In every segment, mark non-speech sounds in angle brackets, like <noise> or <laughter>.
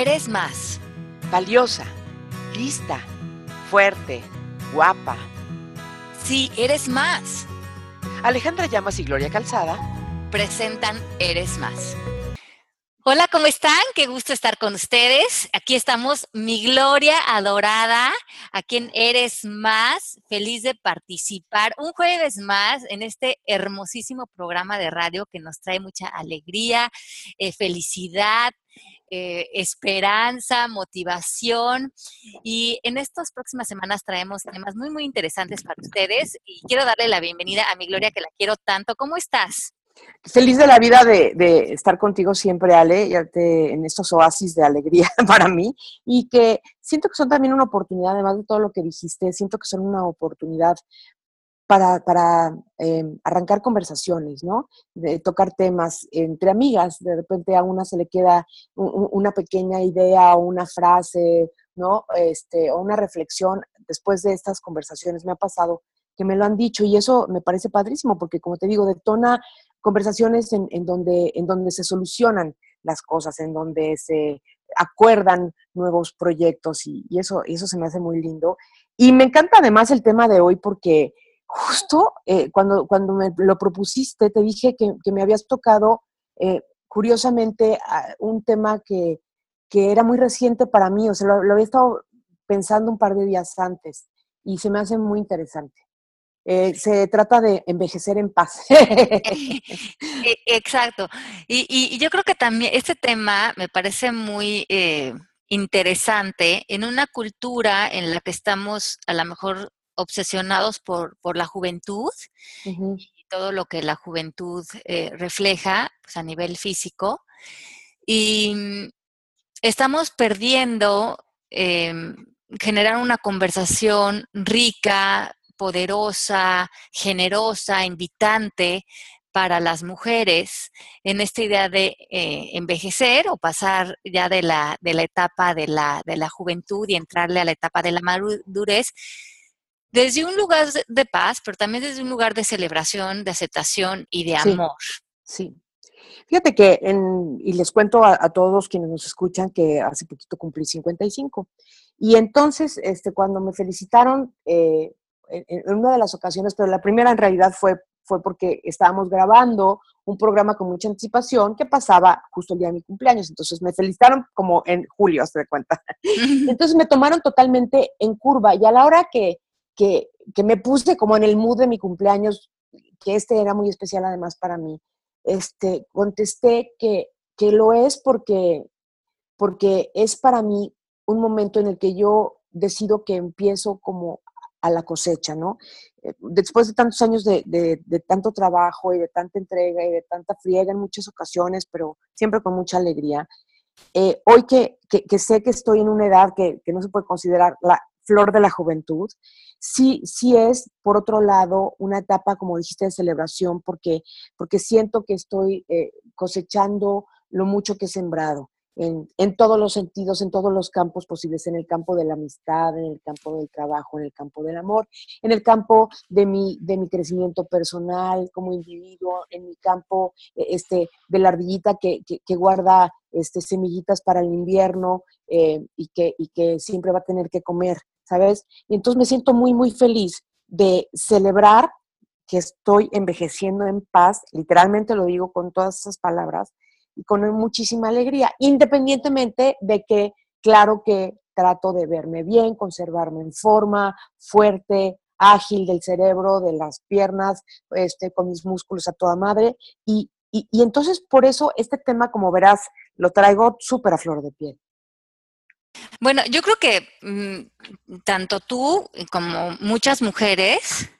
eres más. Valiosa, lista, fuerte, guapa. Sí, eres más. Alejandra Llamas y Gloria Calzada presentan Eres más. Hola, ¿cómo están? Qué gusto estar con ustedes. Aquí estamos, mi Gloria adorada, a quien eres más, feliz de participar un jueves más en este hermosísimo programa de radio que nos trae mucha alegría, eh, felicidad, eh, esperanza, motivación. Y en estas próximas semanas traemos temas muy, muy interesantes para ustedes. Y quiero darle la bienvenida a mi Gloria, que la quiero tanto. ¿Cómo estás? Feliz de la vida de, estar contigo siempre, Ale, en estos oasis de alegría <laughs> para mí, y que siento que son también una oportunidad, además de todo lo que dijiste, siento que son una oportunidad para, para em, arrancar conversaciones, ¿no? De tocar temas entre amigas, de repente a una se le queda una pequeña idea o una frase, ¿no? Este, o una reflexión después de estas conversaciones. Me ha pasado que me lo han dicho y eso me parece padrísimo porque, como te digo, detona conversaciones en, donde, en donde se solucionan las cosas, en donde se acuerdan nuevos proyectos y, eso, eso se me hace muy lindo. Y me encanta además el tema de hoy porque justo eh, cuando, cuando me lo propusiste, te dije que, me habías tocado, eh, curiosamente, un tema que, era muy reciente para mí, o sea, lo, había estado pensando un par de días antes y se me hace muy interesante. Eh, se trata de envejecer en paz. <laughs> E, exacto. Y, yo creo que también este tema me parece muy eh, interesante en una cultura en la que estamos a lo mejor obsesionados por, por la juventud y todo lo que la juventud eh, refleja pues, a nivel físico. Y mm, estamos perdiendo em, generar una conversación rica, poderosa, generosa, invitante para las mujeres en esta idea de eh, envejecer o pasar ya de la, de la etapa de la, de la juventud y entrarle a la etapa de la madurez desde un lugar de paz, pero también desde un lugar de celebración, de aceptación y de amor. Sí. Fíjate que, en, y les cuento a, todos quienes nos escuchan que hace poquito cumplí 55. Y entonces, este, cuando me felicitaron, eh, en, una de las ocasiones, pero la primera en realidad fue, fue porque estábamos grabando un programa con mucha anticipación que pasaba justo el día de mi cumpleaños. Entonces me felicitaron como en julio, hasta de cuenta. <laughs> <laughs> Entonces me tomaron totalmente en curva y a la hora que, que, que, me puse como en el mood de mi cumpleaños, que este era muy especial además para mí, este, contesté que, que lo es porque, porque es para mí un momento en el que yo decido que empiezo como a la cosecha, ¿no? Eh, después de tantos años de, tanto trabajo y de tanta entrega y de tanta friega en muchas ocasiones, pero siempre con mucha alegría, eh, hoy que, sé que estoy en una edad que, no se puede considerar la flor de la juventud, sí, sí es, por otro lado, una etapa, como dijiste, de celebración, porque, porque siento que estoy eh, cosechando lo mucho que he sembrado en, todos los sentidos, en todos los campos posibles, en el campo de la amistad, en el campo del trabajo, en el campo del amor, en el campo de mi, de mi crecimiento personal como individuo, en mi campo e, este, de la ardillita que, guarda este, semillitas para el invierno eh, y, que, y que siempre va a tener que comer, ¿sabes? Y entonces me siento muy, muy feliz de celebrar que estoy envejeciendo en paz, literalmente lo digo con todas esas palabras, y con muchísima alegría, independientemente de que, claro que trato de verme bien, conservarme en forma, fuerte, ágil del cerebro, de las piernas, este, con mis músculos a toda madre. Y, y, entonces por eso este tema, como verás, lo traigo súper a flor de piel. Bueno, yo creo que mm, tanto tú como muchas mujeres,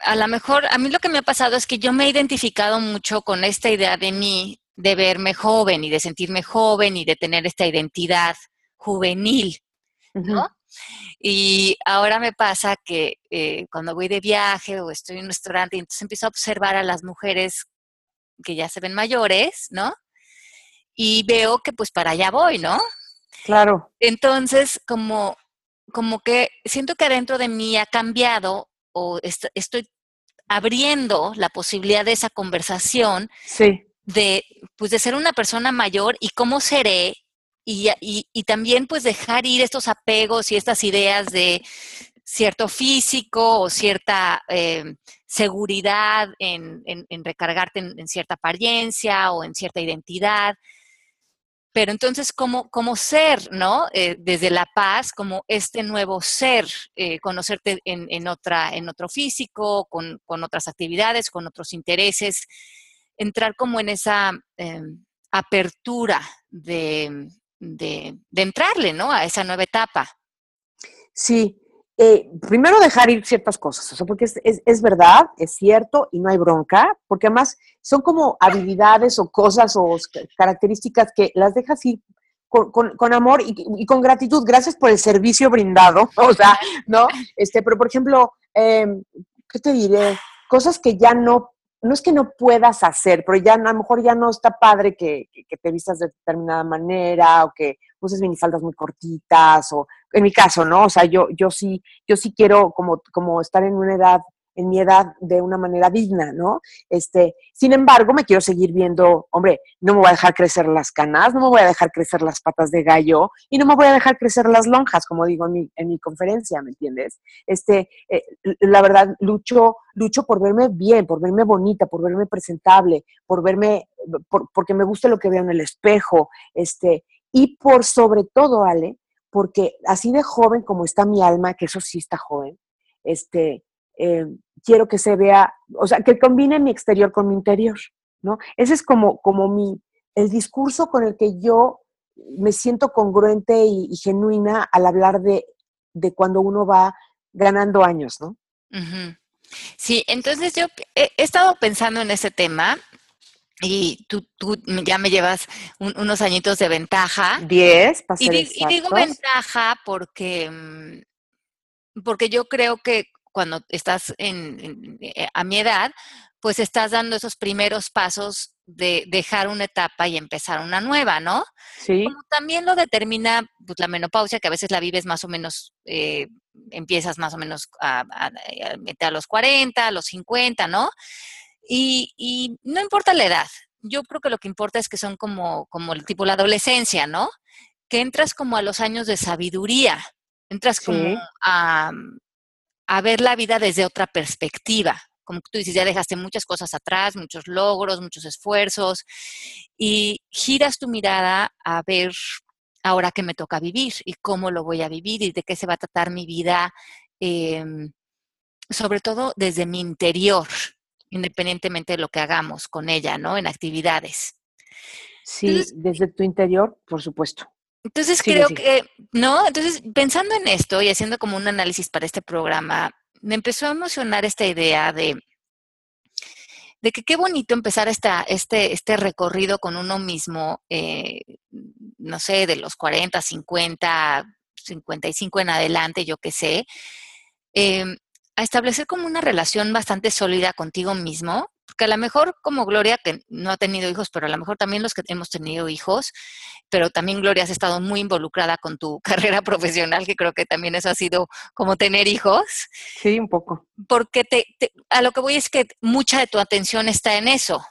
a lo mejor a mí lo que me ha pasado es que yo me he identificado mucho con esta idea de mí de verme joven y de sentirme joven y de tener esta identidad juvenil, ¿no? Y ahora me pasa que eh, cuando voy de viaje o estoy en un restaurante, entonces empiezo a observar a las mujeres que ya se ven mayores, ¿no? Y veo que pues para allá voy, ¿no? Claro. Entonces, como, como que siento que adentro de mí ha cambiado o estoy abriendo la posibilidad de esa conversación sí de, pues de ser una persona mayor y cómo seré y, y, también pues dejar ir estos apegos y estas ideas de cierto físico o cierta eh, seguridad en, recargarte en, cierta apariencia o en cierta identidad. Pero entonces, como, como ser, ¿no? Eh, desde la paz, como este nuevo ser, eh, conocerte en, otra, en otro físico, con, otras actividades, con otros intereses, entrar como en esa apertura de, de, entrarle, ¿no? A esa nueva etapa. Sí, eh, primero dejar ir ciertas cosas, porque es, verdad, es cierto y no hay bronca, porque además son como habilidades o cosas o características que las dejas ir con, amor y, con gratitud. Gracias por el servicio brindado, <laughs> o sea, ¿no? Este, pero por ejemplo, em, ¿qué te diré? Cosas que ya no no es que no puedas hacer, pero ya a lo mejor ya no está padre que, te vistas de determinada manera o que uses minifaldas muy cortitas o en mi caso, ¿no? O sea, yo, yo sí, yo sí quiero como, como estar en una edad en mi edad de una manera digna, ¿no? Este, sin embargo, me quiero seguir viendo, hombre, no me voy a dejar crecer las canas, no me voy a dejar crecer las patas de gallo y no me voy a dejar crecer las lonjas, como digo en mi, en mi conferencia, ¿me entiendes? Este, eh, la verdad, lucho, lucho por verme bien, por verme bonita, por verme presentable, por verme, porque me gusta lo que veo en el espejo, este, y por sobre todo, Ale, porque así de joven como está mi alma, que eso sí está joven, este, eh, quiero que se vea, o sea, que combine mi exterior con mi interior, ¿no? Ese es como, como mi, el discurso con el que yo me siento congruente y, genuina al hablar de, de, cuando uno va ganando años, ¿no? Sí, entonces yo he, estado pensando en ese tema y tú, tú ya me llevas unos añitos de ventaja. Diez, para y, y digo ventaja porque, mm, porque yo creo que cuando estás en, eh, a mi edad, pues estás dando esos primeros pasos de dejar una etapa y empezar una nueva, ¿no? Sí. Como también lo determina pues, la menopausia, que a veces la vives más o menos, eh, empiezas más o menos a, meter a, los 40, a los 50, ¿no? Y, no importa la edad, yo creo que lo que importa es que son como, como el tipo la adolescencia, ¿no? Que entras como a los años de sabiduría, entras como a, a ver la vida desde otra perspectiva. Como tú dices, ya dejaste muchas cosas atrás, muchos logros, muchos esfuerzos, y giras tu mirada a ver ahora qué me toca vivir y cómo lo voy a vivir y de qué se va a tratar mi vida, em, sobre todo desde mi interior, independientemente de lo que hagamos con ella, ¿no? En actividades. Sí, desde tu interior, por supuesto. Entonces creo que, ¿no? Entonces, pensando en esto y haciendo como un análisis para este programa, me empezó a emocionar esta idea de, de que qué bonito empezar esta, este, este recorrido con uno mismo, eh, no sé, de los 40, 50, 55 en adelante, yo qué sé, em, a establecer como una relación bastante sólida contigo mismo, porque a lo mejor como Gloria, que no ha tenido hijos, pero a lo mejor también los que hemos tenido hijos, pero también Gloria has estado muy involucrada con tu <laughs> carrera profesional, que creo que también eso ha sido como tener hijos. Sí, un poco. Porque te, a lo que voy es que mucha de tu atención está en eso.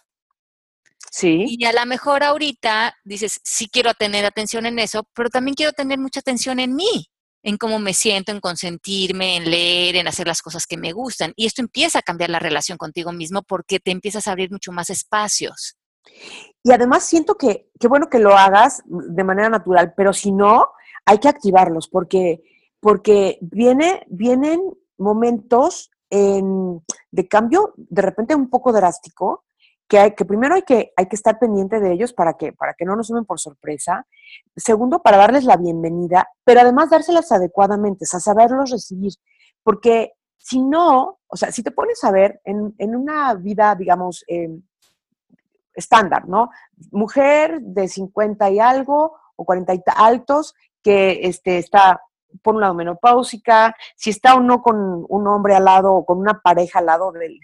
Sí. Y a lo mejor ahorita dices, sí quiero tener atención en eso, pero también quiero tener mucha atención en mí en cómo me siento, en consentirme, en leer, en hacer las cosas que me gustan. Y esto empieza a cambiar la relación contigo mismo porque te empiezas a abrir mucho más espacios. Y además siento que, qué bueno que lo hagas de manera natural, pero si no, hay que activarlos porque, porque viene, vienen momentos de cambio de repente un poco drástico que, hay, que primero hay que, hay que estar pendiente de ellos para que, para que no nos sumen por sorpresa. Segundo, para darles la bienvenida, pero además dárselas adecuadamente, o sea, saberlos recibir. Porque si no, o sea, si te pones a ver en, en una vida, digamos, em, estándar, ¿no? Mujer de 50 y algo o 40 y altos que este, está por un lado menopáusica, si está o no con un hombre al lado o con una pareja al lado del,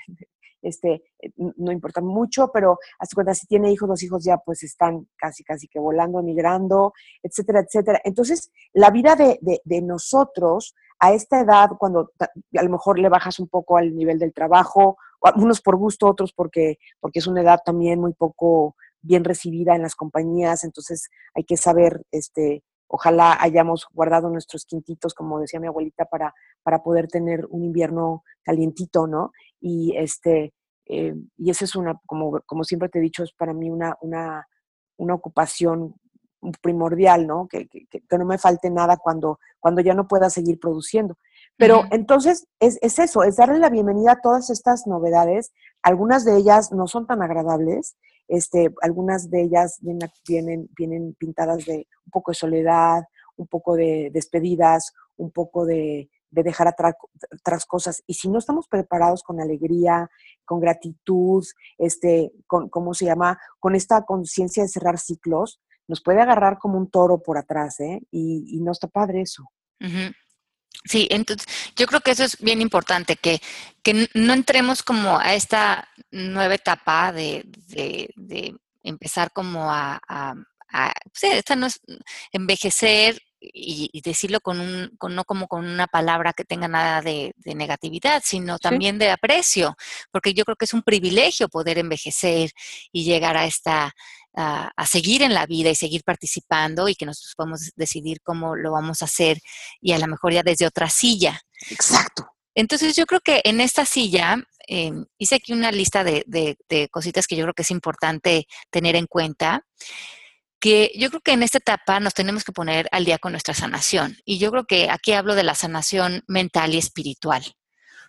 este, no importa mucho, pero hasta cuenta si tiene hijos, los hijos ya pues están casi, casi que volando, emigrando, etcétera, etcétera. Entonces, la vida de, de, nosotros a esta edad, cuando a lo mejor le bajas un poco al nivel del trabajo, unos por gusto, otros porque, porque es una edad también muy poco bien recibida en las compañías, entonces hay que saber, este, ojalá hayamos guardado nuestros quintitos, como decía mi abuelita, para, para poder tener un invierno calientito, ¿no? Y este, eh, y esa es una, como, como siempre te he dicho, es para mí una, una, una ocupación primordial, ¿no? Que, que, que, no me falte nada cuando, cuando ya no pueda seguir produciendo. Pero entonces es, es, eso, es darle la bienvenida a todas estas novedades. Algunas de ellas no son tan agradables, este, algunas de ellas vienen, vienen, vienen pintadas de un poco de soledad, un poco de despedidas, un poco de, de dejar atrás, otras cosas. Y si no estamos preparados con alegría, con gratitud, este, con, ¿cómo se llama? Con esta conciencia de cerrar ciclos, nos puede agarrar como un toro por atrás, ¿eh? Y, no está padre eso. Sí, entonces yo creo que eso es bien importante, que, que no entremos como a esta nueva etapa de, de, empezar como a, a, sí, esta no es envejecer y, decirlo con un, con, no como con una palabra que tenga nada de, negatividad, sino también de aprecio, porque yo creo que es un privilegio poder envejecer y llegar a esta, a, seguir en la vida y seguir participando y que nosotros podemos decidir cómo lo vamos a hacer y a lo mejor ya desde otra silla. Exacto. Entonces yo creo que en esta silla em, hice aquí una lista de, de, cositas que yo creo que es importante tener en cuenta que yo creo que en esta etapa nos tenemos que poner al día con nuestra sanación. Y yo creo que aquí hablo de la sanación mental y espiritual.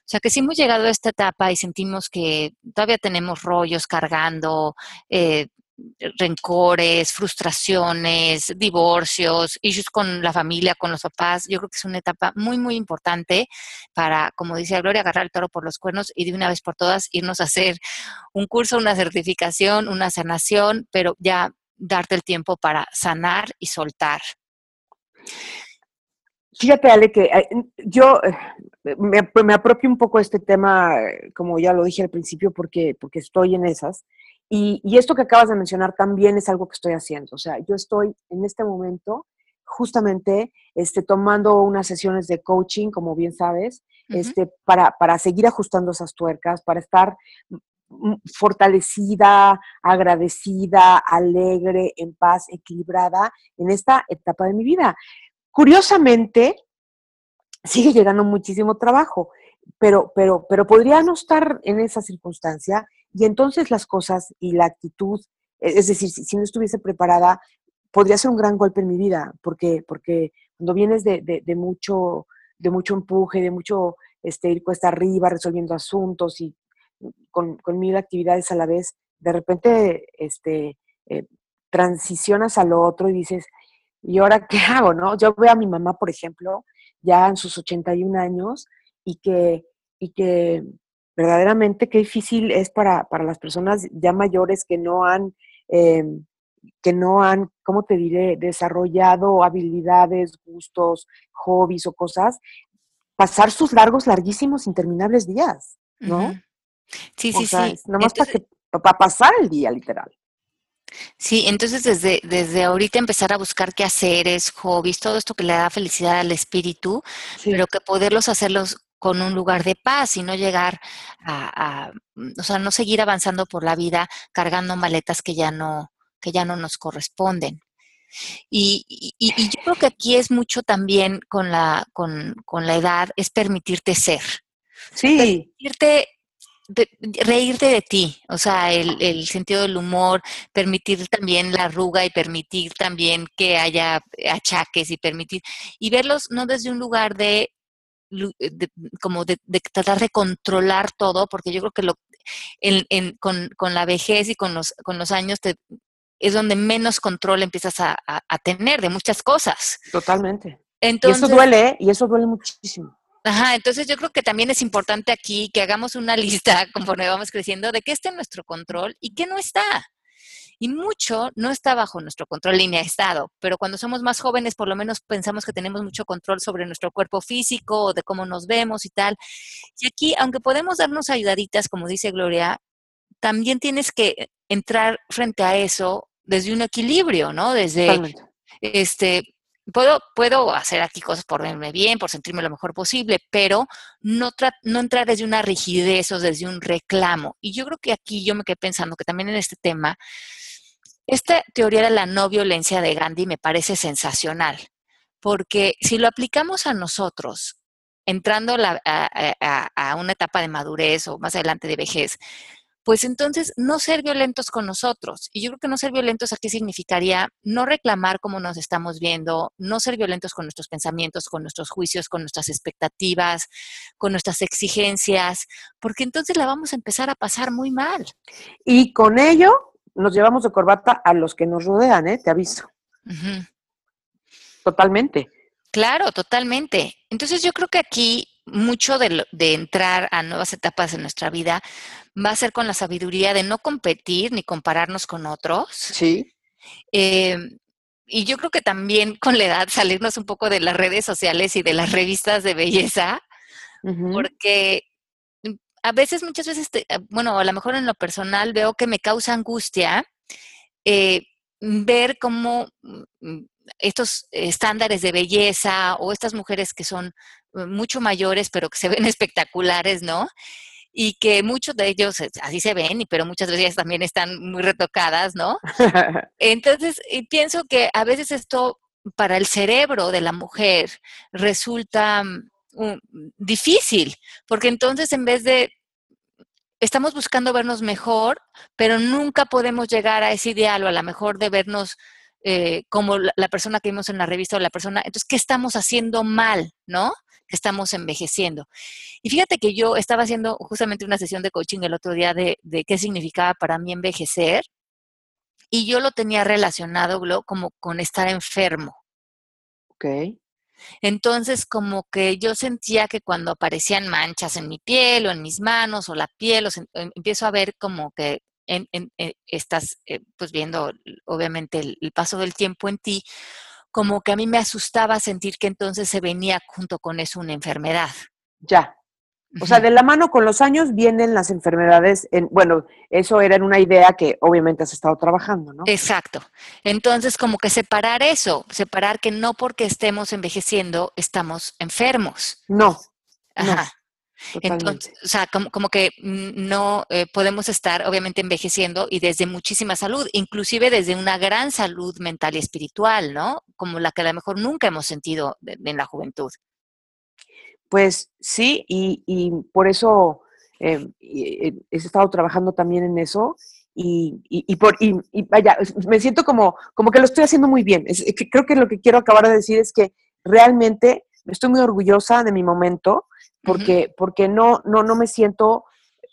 O sea, que si hemos llegado a esta etapa y sentimos que todavía tenemos rollos cargando, eh, rencores, frustraciones, divorcios, issues con la familia, con los papás, yo creo que es una etapa muy, muy importante para, como dice Gloria, agarrar el toro por los cuernos y de una vez por todas irnos a hacer un curso, una certificación, una sanación, pero ya darte el tiempo para sanar y soltar. Fíjate, Ale, que eh, yo eh, me, me apropio un poco de este tema, como ya lo dije al principio, porque, porque estoy en esas. Y, y, esto que acabas de mencionar también es algo que estoy haciendo. O sea, yo estoy en este momento justamente este, tomando unas sesiones de coaching, como bien sabes, este, para, para seguir ajustando esas tuercas, para estar fortalecida, agradecida, alegre, en paz, equilibrada en esta etapa de mi vida. Curiosamente, sigue llegando muchísimo trabajo, pero, pero, pero podría no estar en esa circunstancia y entonces las cosas y la actitud, e, es decir, si, no estuviese preparada, podría ser un gran golpe en mi vida, porque, porque cuando vienes de, de, mucho, de mucho empuje, de mucho este, ir cuesta arriba resolviendo asuntos y con, con mil actividades a la vez, de repente este, eh, transicionas a lo otro y dices, ¿y ahora qué <laughs> hago? ¿no? Yo veo a mi mamá, por ejemplo, ya en sus 81 años y que, y que verdaderamente qué difícil es para, para las personas ya mayores que no han, em, que no han, ¿cómo te diré?, desarrollado habilidades, gustos, hobbies o cosas, pasar sus largos, larguísimos, interminables días, ¿no? Sí, sí, sí. Nada más para, para pasar el día, literal. Sí, entonces desde, desde ahorita empezar a buscar qué haceres, hobbies, todo esto que le da felicidad al espíritu, pero que poderlos hacerlos con un lugar de paz y no llegar a, o sea, no seguir avanzando por la vida cargando maletas que ya no, que ya no nos corresponden. Y, y, y yo creo que aquí es mucho también con la, con, con la edad, es permitirte ser. Sí. Permitirte reírte de ti, o sea, el, sentido del humor, permitir también la arruga y permitir también que haya achaques y permitir, y verlos no desde un lugar de, como de, tratar de controlar todo, porque yo creo que lo, en, con, con, la vejez y con los, con los años te, es donde menos control empiezas a, a, tener de muchas cosas. Totalmente. Entonces, y eso duele, ¿eh? y eso duele muchísimo. Ajá, entonces yo creo que también es importante aquí que hagamos una <laughs> lista conforme vamos creciendo de qué está en nuestro control y qué no está. Y mucho no está bajo nuestro control línea estado, pero cuando somos más jóvenes por lo menos pensamos que tenemos mucho control sobre nuestro cuerpo físico o de cómo nos vemos y tal. Y aquí, aunque podemos darnos ayudaditas, como dice Gloria, también tienes que entrar frente a eso desde un equilibrio, ¿no? Desde, este, puedo, puedo hacer aquí cosas por verme bien, por sentirme lo mejor posible, pero no, no entrar desde una rigidez o desde un reclamo. Y yo creo que aquí yo me quedé pensando que también en este tema, Esta teoría de la no violencia de Gandhi me parece sensacional, porque si lo aplicamos a nosotros, entrando a, una etapa de madurez o más adelante de vejez, pues entonces no ser violentos con nosotros. Y yo creo que no ser violentos aquí significaría no reclamar cómo nos estamos viendo, no ser violentos con nuestros pensamientos, con nuestros juicios, con nuestras expectativas, con nuestras exigencias, porque entonces la vamos a empezar a pasar muy mal. Y con ello nos llevamos de corbata a los que nos rodean, ¿eh? Te aviso. Totalmente. Claro, totalmente. Entonces yo creo que aquí mucho de, entrar a nuevas etapas en nuestra vida va a ser con la sabiduría de no competir ni compararnos con otros. Sí. Eh, y yo creo que también con la edad salirnos un poco de las redes sociales y de las revistas de belleza, porque a veces, muchas veces, bueno, a lo mejor en lo personal veo que me causa angustia eh, ver cómo mm, estos estándares de belleza o estas mujeres que son eh, mucho mayores pero que se ven <laughs> espectaculares, ¿no? Y que muchos de ellos así se ven, pero muchas veces también están muy retocadas, ¿no? <laughs> Entonces, pienso que a veces esto para el cerebro de la mujer resulta mm, difícil, porque entonces en vez de estamos buscando vernos mejor, pero nunca podemos llegar a ese ideal o a lo mejor de vernos eh, como la, persona que vimos en la revista o la persona. Entonces, ¿qué estamos haciendo mal, no? Que estamos envejeciendo. Y fíjate que yo estaba haciendo justamente una sesión de coaching el otro día de, qué significaba para mí envejecer y yo lo tenía relacionado como con estar enfermo. Ok. Entonces, como que yo sentía que cuando aparecían manchas en mi piel o en mis manos o la piel, o em, empiezo a ver como que en, eh, estás eh, pues viendo obviamente el, paso del tiempo en ti, como que a mí me asustaba sentir que entonces se venía junto con eso una enfermedad. Ya. O sea, de la mano con los años vienen las enfermedades. En, bueno, eso era una idea que obviamente has estado trabajando, ¿no? Exacto. Entonces, como que separar eso, separar que no porque estemos envejeciendo estamos enfermos. No. Ajá. Entonces, o sea, como, que no eh, podemos estar obviamente envejeciendo y desde muchísima salud, inclusive desde una gran salud mental y espiritual, ¿no? Como la que a lo mejor nunca hemos sentido en la juventud. Pues sí, y, por eso eh, he estado trabajando también en eso y, y, por, y, vaya, me siento como, como que lo estoy haciendo muy bien. creo que lo que quiero acabar de decir es que realmente estoy muy orgullosa de mi momento porque, porque no, no, no me siento,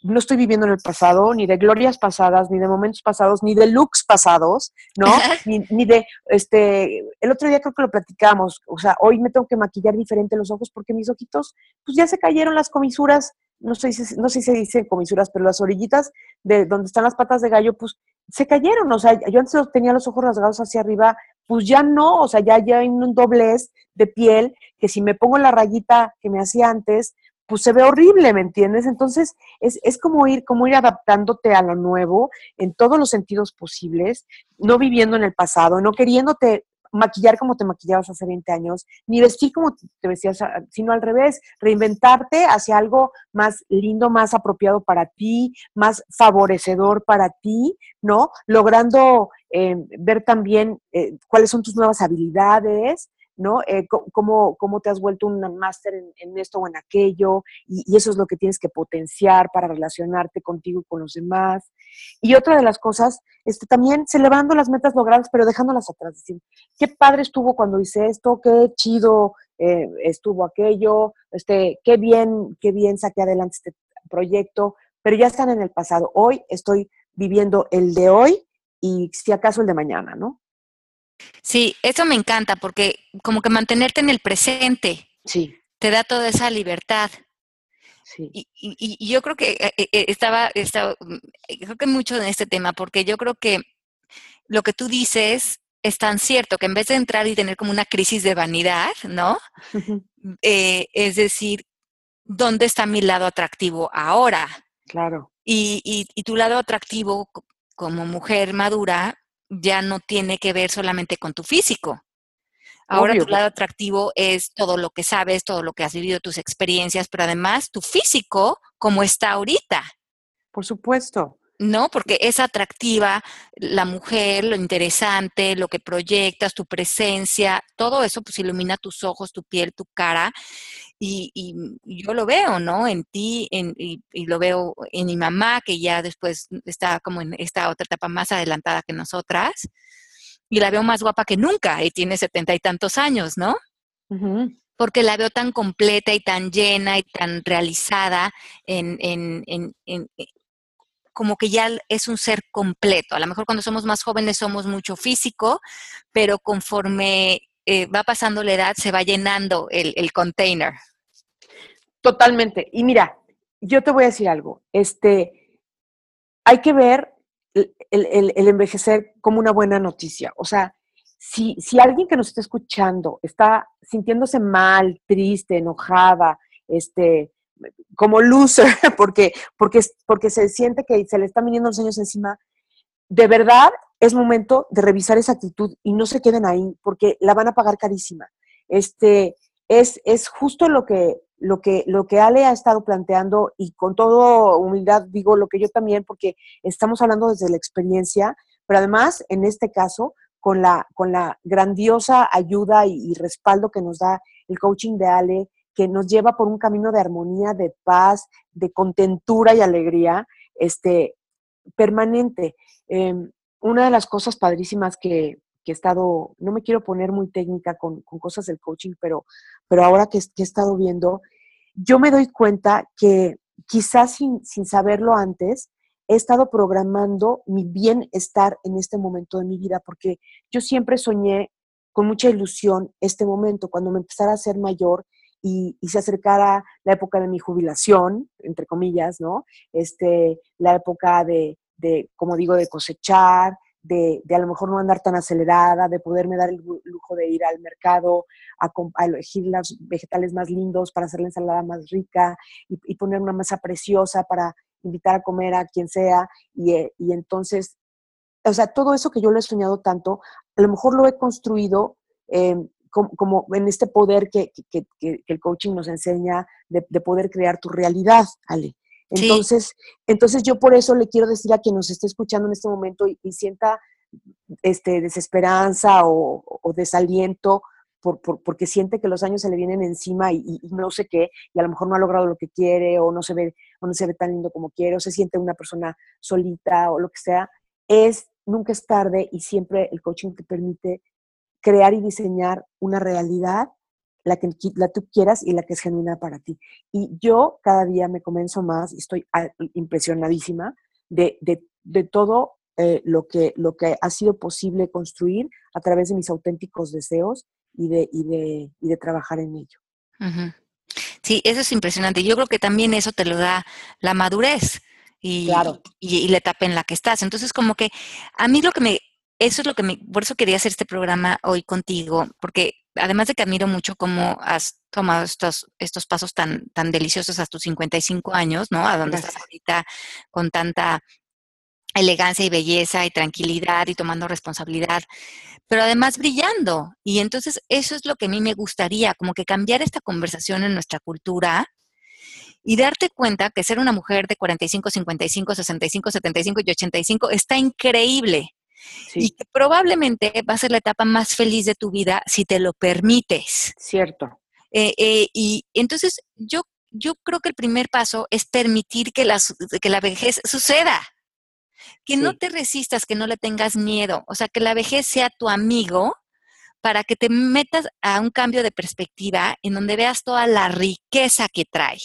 no estoy viviendo en el pasado, ni de glorias pasadas, ni de momentos pasados, ni de looks pasados, ¿no? <laughs> ni, ni, de, este, el otro día creo que lo platicamos, o sea, hoy me tengo que maquillar diferente los ojos porque mis ojitos, pues ya se cayeron las comisuras, no sé, no sé si se dicen comisuras, pero las orillitas de donde están las patas de gallo, pues se cayeron, o sea, yo antes tenía los ojos rasgados hacia arriba, pues ya no, o sea, ya, ya hay un doblez de piel que si me pongo la rayita que me hacía antes, pues se ve horrible, ¿me entiendes? Entonces, es, es como, ir, como ir adaptándote a lo nuevo en todos los sentidos posibles, no viviendo en el pasado, no queriéndote maquillar como te maquillabas hace 20 años, ni vestir como te vestías, ah, sino al revés, reinventarte hacia algo más lindo, más apropiado para ti, más favorecedor para ti, ¿no? Logrando eh, ver también eh, cuáles son tus nuevas habilidades, ¿no? Eh, cómo, cómo, te has vuelto un máster en, esto o en aquello, y, eso es lo que tienes que potenciar para relacionarte contigo y con los demás. Y otra de las cosas, este, también celebrando las metas logradas, pero dejándolas atrás, decir, qué padre estuvo cuando hice esto, qué chido eh, estuvo aquello, este, qué bien, qué bien saqué adelante este proyecto, pero ya están en el pasado. Hoy estoy viviendo el de hoy y si acaso el de mañana, ¿no? Sí, eso me encanta porque como que mantenerte en el presente sí. te da toda esa libertad. Sí. Y, yo creo que eh, eh, estaba, estaba, mm, creo que mucho en este tema, porque yo creo que lo que tú dices es tan cierto que en vez de entrar y tener como una crisis de vanidad, ¿no? Eh, es decir, ¿dónde está mi lado atractivo ahora? Claro. Y, y, tu lado atractivo como mujer madura ya no tiene que ver solamente con tu físico. Ahora tu lado atractivo es todo lo que sabes, todo lo que has vivido, tus experiencias, pero además tu físico como está ahorita. Por supuesto. ¿no? Porque es atractiva la mujer, lo interesante, lo que proyectas, tu presencia, todo eso pues ilumina tus ojos, tu piel, tu cara. Y, yo lo veo, ¿no? En ti y, lo veo en mi mamá, que ya después está como en esta otra etapa más adelantada que nosotras. Y la veo más guapa que nunca y tiene setenta y tantos años, ¿no? Porque la veo tan completa y tan llena y tan realizada en, en, en, como que ya es un ser completo. A lo mejor cuando somos más jóvenes somos mucho físico, pero conforme eh, va pasando la edad se va llenando el, container. Totalmente. Y mira, yo te voy a decir algo. Este, hay que ver el, envejecer como una buena noticia. O sea, si, si, alguien que nos está escuchando está sintiéndose mal, triste, enojada, este, como loser, <laughs> porque, porque, porque se siente que se le están viniendo los años encima, de verdad es momento de revisar esa actitud y no se queden ahí, porque la van a pagar carísima. Este, es, es justo lo que, lo, que, lo que Ale ha estado planteando y con toda humildad digo lo que yo también, porque estamos hablando desde la experiencia, pero además, en este caso, con la, con la grandiosa ayuda y, respaldo que nos da el coaching de Ale, que nos lleva por un camino de armonía, de paz, de contentura y alegría, este, permanente. Em, una de las cosas padrísimas que, he estado, no me quiero poner muy técnica con, cosas del coaching, pero, pero ahora que, he estado viendo, yo me doy cuenta que quizás sin, sin saberlo antes, he estado programando mi bienestar en este momento de mi vida, porque yo siempre soñé con mucha ilusión este momento, cuando me empezara a ser mayor y, se acercara la época de mi jubilación, entre comillas, ¿no? Este, la época de, de como digo, de cosechar, de, de, a lo mejor no andar tan acelerada, de poderme dar el lujo de ir al mercado a, elegir los vegetales más lindos para hacer la ensalada más rica y, poner una mesa preciosa para invitar a comer a quien sea. Y, eh, y, entonces, o sea, todo eso que yo lo he soñado tanto, a lo mejor lo he construido eh, como, en este poder que, el coaching nos enseña de, poder crear tu realidad, Ale. Entonces, entonces yo por eso le quiero decir a quien nos esté escuchando en este momento y, sienta este, desesperanza o, desaliento por, porque siente que los años se le vienen encima y, no sé qué, y a lo mejor no ha logrado lo que quiere o no se ve, o no se ve tan lindo como quiere, o se siente una persona solita o lo que sea, es, nunca es tarde y siempre el coaching te permite crear y diseñar una realidad, la que la tú quieras y la que es genuina para ti. Y yo cada día me comenzo más y estoy impresionadísima de, todo eh, lo, que, lo que ha sido posible construir a través de mis auténticos deseos y de, de, de trabajar en ello. Sí, eso es impresionante. Yo creo que también eso te lo da la madurez y, y, y, la etapa en la que estás. Entonces, como que a mí lo que me eso es lo que me, por eso quería hacer este programa hoy contigo, porque además de que admiro mucho cómo has tomado estos, estos pasos tan, tan deliciosos hasta tus 55 años, ¿no? A donde estás ahorita con tanta elegancia y belleza y tranquilidad y tomando responsabilidad, pero además brillando. Y entonces eso es lo que a mí me gustaría, como que cambiar esta conversación en nuestra cultura y darte cuenta que ser una mujer de 45, 55, 65, 75 y 85 está increíble. Y que probablemente va a ser la etapa más feliz de tu vida si te lo permites. Cierto. Eh, eh, y entonces yo, yo creo que el primer paso es permitir que la, que la vejez suceda. Que no te resistas, que no le tengas miedo. O sea, que la vejez sea tu amigo para que te metas a un cambio de perspectiva en donde veas toda la riqueza que trae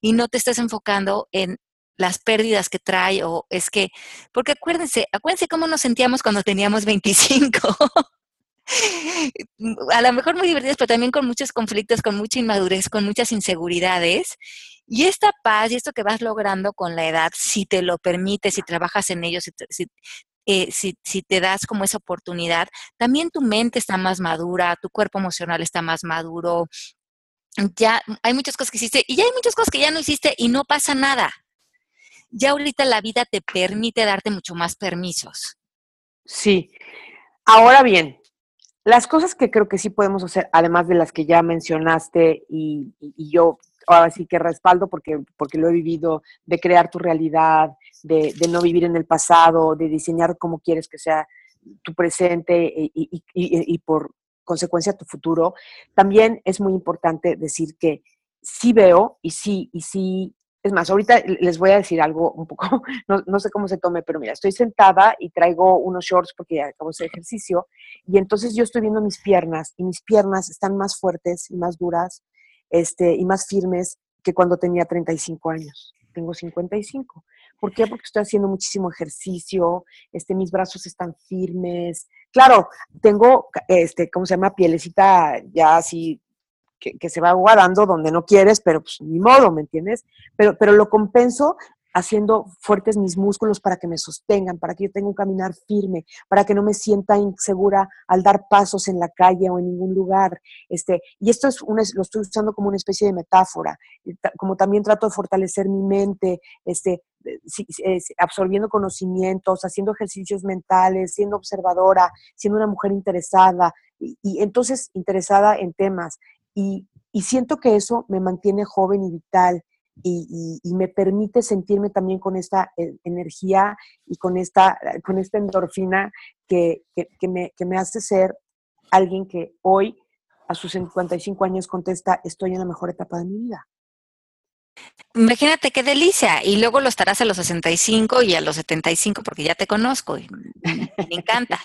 y no te estés enfocando en las pérdidas que trae o es que, porque acuérdense, acuérdense cómo nos sentíamos cuando teníamos 25. <laughs> a lo mejor muy divertidas, pero también con muchos conflictos, con mucha inmadurez, con muchas inseguridades. Y esta paz y esto que vas logrando con la edad, si te lo permites, si trabajas en ello, si, eh, si, si, te das como esa oportunidad, también tu mente está más madura, tu cuerpo emocional está más maduro. Ya hay muchas cosas que hiciste y ya hay muchas cosas que ya no hiciste y no pasa nada ya ahorita la vida te permite darte mucho más permisos. Sí. Ahora bien, las cosas que creo que sí podemos hacer, además de las que ya mencionaste y, yo ahora sí que respaldo porque, porque lo he vivido, de crear tu realidad, de, no vivir en el pasado, de diseñar cómo quieres que sea tu presente y, y, por consecuencia tu futuro, también es muy importante decir que sí veo y sí, y sí, es más, ahorita les voy a decir algo un poco, <laughs> no, no, sé cómo se tome, pero mira, estoy sentada y traigo unos shorts porque ya acabo de ejercicio y entonces yo estoy viendo mis piernas y mis piernas están más fuertes y más duras este, y más firmes que cuando tenía 35 años. Tengo 55. ¿Por qué? Porque estoy haciendo muchísimo ejercicio, este, mis brazos están firmes. Claro, tengo, este, ¿cómo se llama? Pielecita ya así que, se va guardando donde no quieres, pero pues ni modo, ¿me entiendes? Pero, pero lo compenso haciendo fuertes mis músculos para que me sostengan, para que yo tenga un caminar firme, para que no me sienta insegura al dar pasos en la calle o en ningún lugar. Este, y esto es una, lo estoy usando como una especie de metáfora, como también trato de fortalecer mi mente, este, absorbiendo conocimientos, haciendo ejercicios mentales, siendo observadora, siendo una mujer interesada, y, y entonces interesada en temas. Y, y siento que eso me mantiene joven y vital y, me permite sentirme también con esta eh, energía y con esta, con esta endorfina que, que, que, me, que me hace ser alguien que hoy, a sus 55 años, contesta, estoy en la mejor etapa de mi vida. Imagínate qué delicia. Y luego lo estarás a los 65 y a los 75 porque ya te conozco y me encanta.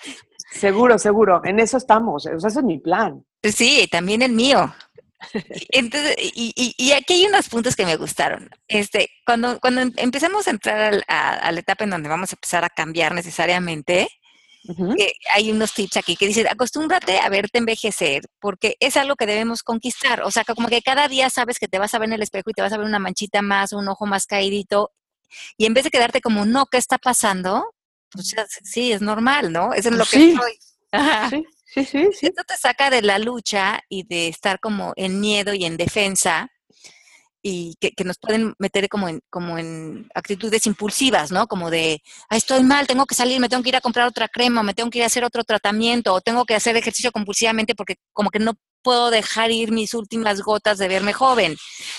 Seguro, seguro. En eso estamos. O sea, ese es mi plan. Sí, también el mío. <laughs> Entonces, y, y, y, aquí hay unos puntos que me gustaron. Este, cuando, cuando empecemos a entrar a, a, la etapa en donde vamos a empezar a cambiar necesariamente, uh -huh. eh, hay unos tips aquí que dicen, acostúmbrate a verte envejecer, porque es algo que debemos conquistar. O sea, como que cada día sabes que te vas a ver en el espejo y te vas a ver una manchita más, un ojo más caídito, y en vez de quedarte como, no, ¿qué está pasando? Pues sí, es normal, ¿no? Es en lo sí. que estoy. Sí. Sí, sí, sí. Esto te saca de la lucha y de estar como en miedo y en defensa y que, que, nos pueden meter como en, como en actitudes impulsivas, ¿no? Como de, Ay, estoy mal, tengo que salir, me tengo que ir a comprar otra crema, me tengo que ir a hacer otro tratamiento, o tengo que hacer ejercicio compulsivamente porque como que no puedo dejar ir mis últimas gotas de verme joven,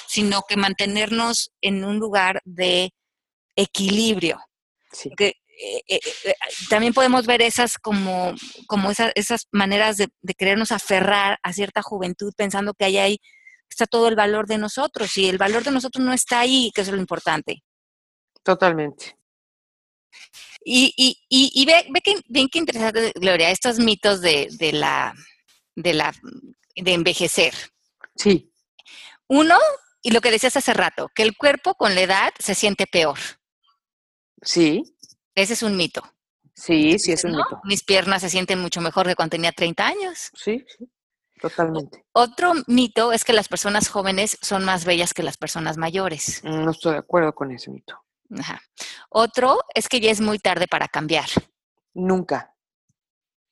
sino que mantenernos en un lugar de equilibrio. Sí. Que eh, eh, eh, también podemos ver esas como, como esa, esas maneras de, de, querernos aferrar a cierta juventud pensando que ahí hay, está todo el valor de nosotros y el valor de nosotros no está ahí, que es lo importante. Totalmente. Y, y, y, y ve, ve que, bien que interesante, Gloria, estos mitos de, de, la, de, la, de envejecer. Sí. Uno, y lo que decías hace rato, que el cuerpo con la edad se siente peor. Sí. Ese es un mito. Sí, sí, es un ¿no? mito. Mis piernas se sienten mucho mejor que cuando tenía 30 años. Sí, sí, totalmente. Otro mito es que las personas jóvenes son más bellas que las personas mayores. No estoy de acuerdo con ese mito. Ajá. Otro es que ya es muy tarde para cambiar. Nunca.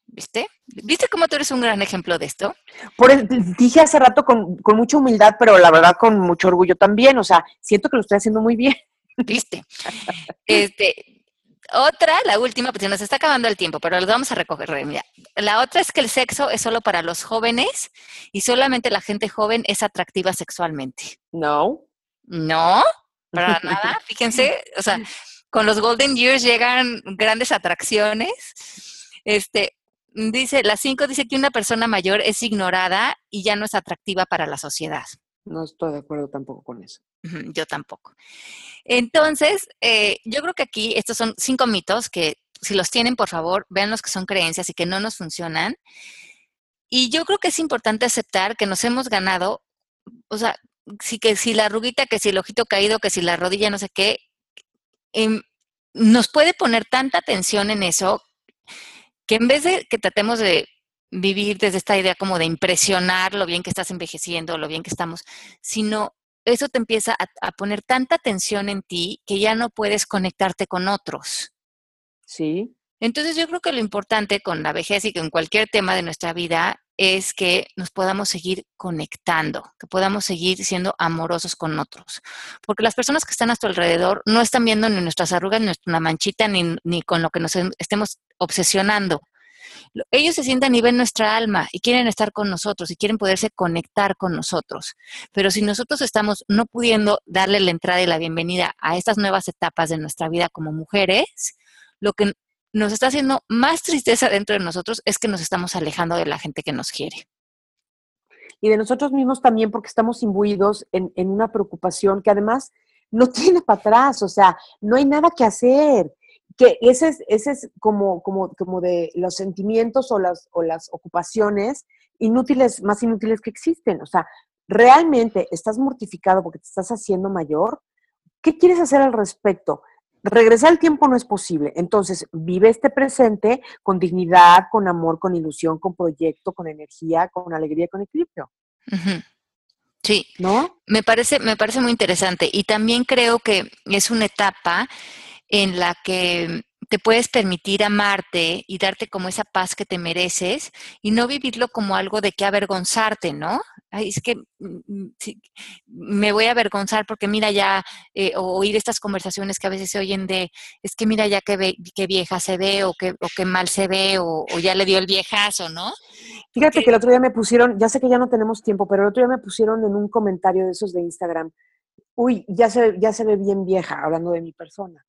¿Viste? ¿Viste cómo tú eres un gran ejemplo de esto? Por el, dije hace rato con, con mucha humildad, pero la verdad con mucho orgullo también. O sea, siento que lo estoy haciendo muy bien. ¿Viste? <laughs> Este, otra, la última, se nos está acabando el tiempo, pero lo vamos a recoger. Mira. La otra es que el sexo es solo para los jóvenes y solamente la gente joven es atractiva sexualmente. No. No, para <laughs> nada. Fíjense, o sea, con los Golden Years llegan grandes atracciones. Este, dice, la 5 dice que una persona mayor es ignorada y ya no es atractiva para la sociedad. No estoy de acuerdo tampoco con eso. Yo tampoco. Entonces, eh, yo creo que aquí estos son cinco mitos que si los tienen, por favor, vean los que son creencias y que no nos funcionan. Y yo creo que es importante aceptar que nos hemos ganado, o sea, si, que si la arruguita, que si el ojito caído, que si la rodilla, no sé qué, eh, nos puede poner tanta atención en eso que en vez de que tratemos de vivir desde esta idea como de impresionar lo bien que estás envejeciendo, lo bien que estamos, sino eso te empieza a, a, poner tanta atención en ti que ya no puedes conectarte con otros. Sí. Entonces yo creo que lo importante con la vejez y con cualquier tema de nuestra vida es que nos podamos seguir conectando, que podamos seguir siendo amorosos con otros. Porque las personas que están a tu alrededor no están viendo ni nuestras arrugas, ni nuestra manchita, ni, ni con lo que nos estemos obsesionando. Ellos se sientan y ven nuestra alma y quieren estar con nosotros y quieren poderse conectar con nosotros. Pero si nosotros estamos no pudiendo darle la entrada y la bienvenida a estas nuevas etapas de nuestra vida como mujeres, lo que nos está haciendo más tristeza dentro de nosotros es que nos estamos alejando de la gente que nos quiere. Y de nosotros mismos también porque estamos imbuidos en, en una preocupación que además no <laughs> tiene para atrás, o sea, no hay nada que hacer que ese es, ese es como, como, como de los sentimientos o las, o las ocupaciones inútiles, más inútiles que existen. O sea, realmente estás mortificado porque te estás haciendo mayor. ¿Qué quieres hacer al respecto? Regresar al tiempo no es posible. Entonces, vive este presente con dignidad, con amor, con ilusión, con proyecto, con energía, con alegría, con equilibrio. Sí. ¿No? Me parece, me parece muy interesante. Y también creo que es una etapa en la que te puedes permitir amarte y darte como esa paz que te mereces y no vivirlo como algo de que avergonzarte, ¿no? Ay, es que mm, mm, me voy a avergonzar porque mira ya, eh, o oír estas conversaciones que a veces se oyen de, es que mira ya qué, vieja se ve o qué, o qué mal se ve o, ya le dio el viejazo, ¿no? Fíjate que el otro día me pusieron, ya sé que ya no tenemos tiempo, pero el otro día me pusieron en un comentario de esos de Instagram, uy, ya se, ya se ve bien vieja, hablando de mi persona.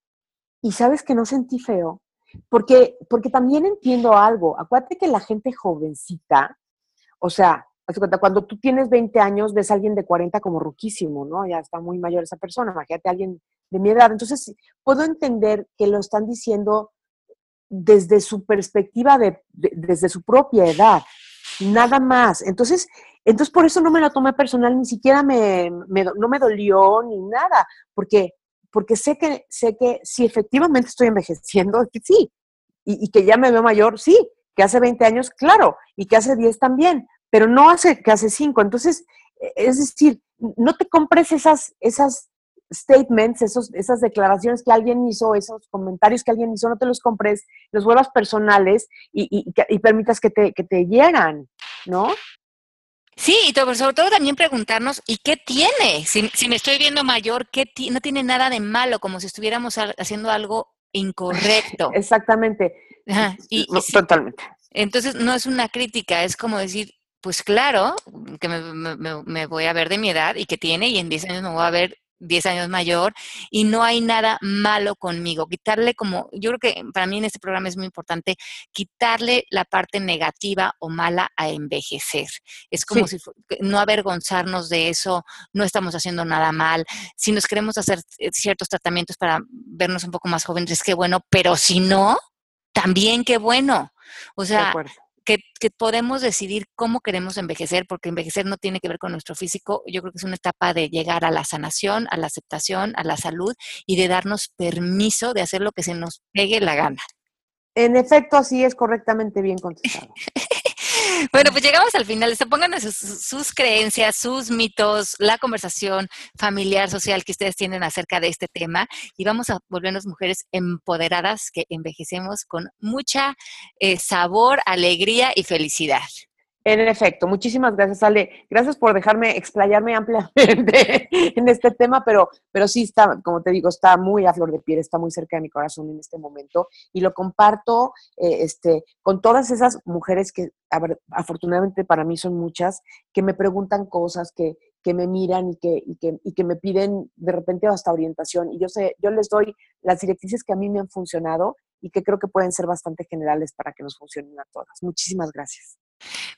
Y sabes que no sentí feo, porque, porque también entiendo algo. Acuérdate que la gente jovencita, o sea, cuando tú tienes 20 años, ves a alguien de 40 como ruquísimo, ¿no? Ya está muy mayor esa persona, imagínate a alguien de mi edad. Entonces, puedo entender que lo están diciendo desde su perspectiva, de, desde su propia edad, nada más. Entonces, entonces, por eso no me lo tomé personal, ni siquiera me, no me dolió ni nada, porque porque sé que, sé que si efectivamente estoy envejeciendo, sí, y, que ya me veo mayor, sí, que hace 20 años, claro, y que hace 10 también, pero no hace que hace 5. Entonces, e, es decir, no te compres esas, esas statements, esos, esas declaraciones que alguien hizo, esos comentarios que alguien hizo, no te los compres, los vuelvas personales y, y, y permitas que te, que te hieran, ¿no? Sí, y sobre todo también preguntarnos, ¿y qué tiene? Si, me estoy viendo mayor, ¿qué no tiene nada de malo, como si estuviéramos haciendo algo incorrecto. <laughs> Exactamente. y, Totalmente. Entonces, no es una crítica, es como decir, pues claro, que me, me, voy a ver de mi edad y que tiene, y en 10 años me voy a ver 10 años mayor y no hay nada malo conmigo. Quitarle como, yo creo que para mí en este programa es muy importante quitarle la parte negativa o mala a envejecer. Es como si no avergonzarnos de eso, no estamos haciendo nada mal. Si nos queremos hacer eh, ciertos tratamientos para vernos un poco más jóvenes, es que bueno, pero si no, también qué bueno. O sea, que, podemos decidir cómo queremos envejecer, porque envejecer no tiene que ver con nuestro físico. Yo creo que es una etapa de llegar a la sanación, a la aceptación, a la salud y de darnos permiso de hacer lo que se nos pegue la gana. En efecto, así es correctamente bien contestado. <laughs> Bueno, pues llegamos al final. Se pongan sus, creencias, sus mitos, la conversación familiar, social que ustedes tienen acerca de este tema y vamos a volvernos mujeres empoderadas que envejecemos con mucha eh, sabor, alegría y felicidad. En efecto, muchísimas gracias, Ale. Gracias por dejarme explayarme <laughs> ampliamente en este tema, pero, pero sí está, como te digo, está muy a flor de piel, está muy cerca de mi corazón en este momento y lo comparto eh, este, con todas esas mujeres que afortunadamente para mí son muchas, que me preguntan cosas, que, que me miran y que, y que, y que me piden de repente hasta orientación. Y yo, sé, yo les doy las directrices que a mí me han funcionado y que creo que pueden ser bastante generales para que nos funcionen a todas. Muchísimas gracias.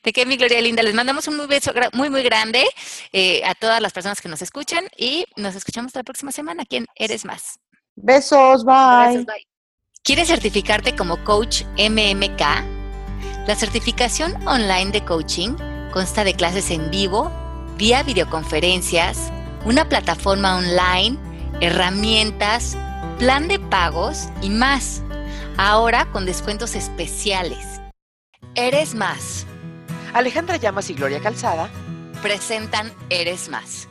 De que mi Gloria Linda, les mandamos un muy beso muy, muy grande eh, a todas las personas que nos escuchan y nos escuchamos la próxima semana aquí en Eres Más. Besos, bye. bye. ¿Quieres certificarte como coach MMK? La certificación online de coaching consta de clases en vivo, vía videoconferencias, una plataforma online, herramientas, plan de pagos y más. Ahora con descuentos especiales. Eres más Alejandra Llamas y Gloria Calzada presentan Eres Más.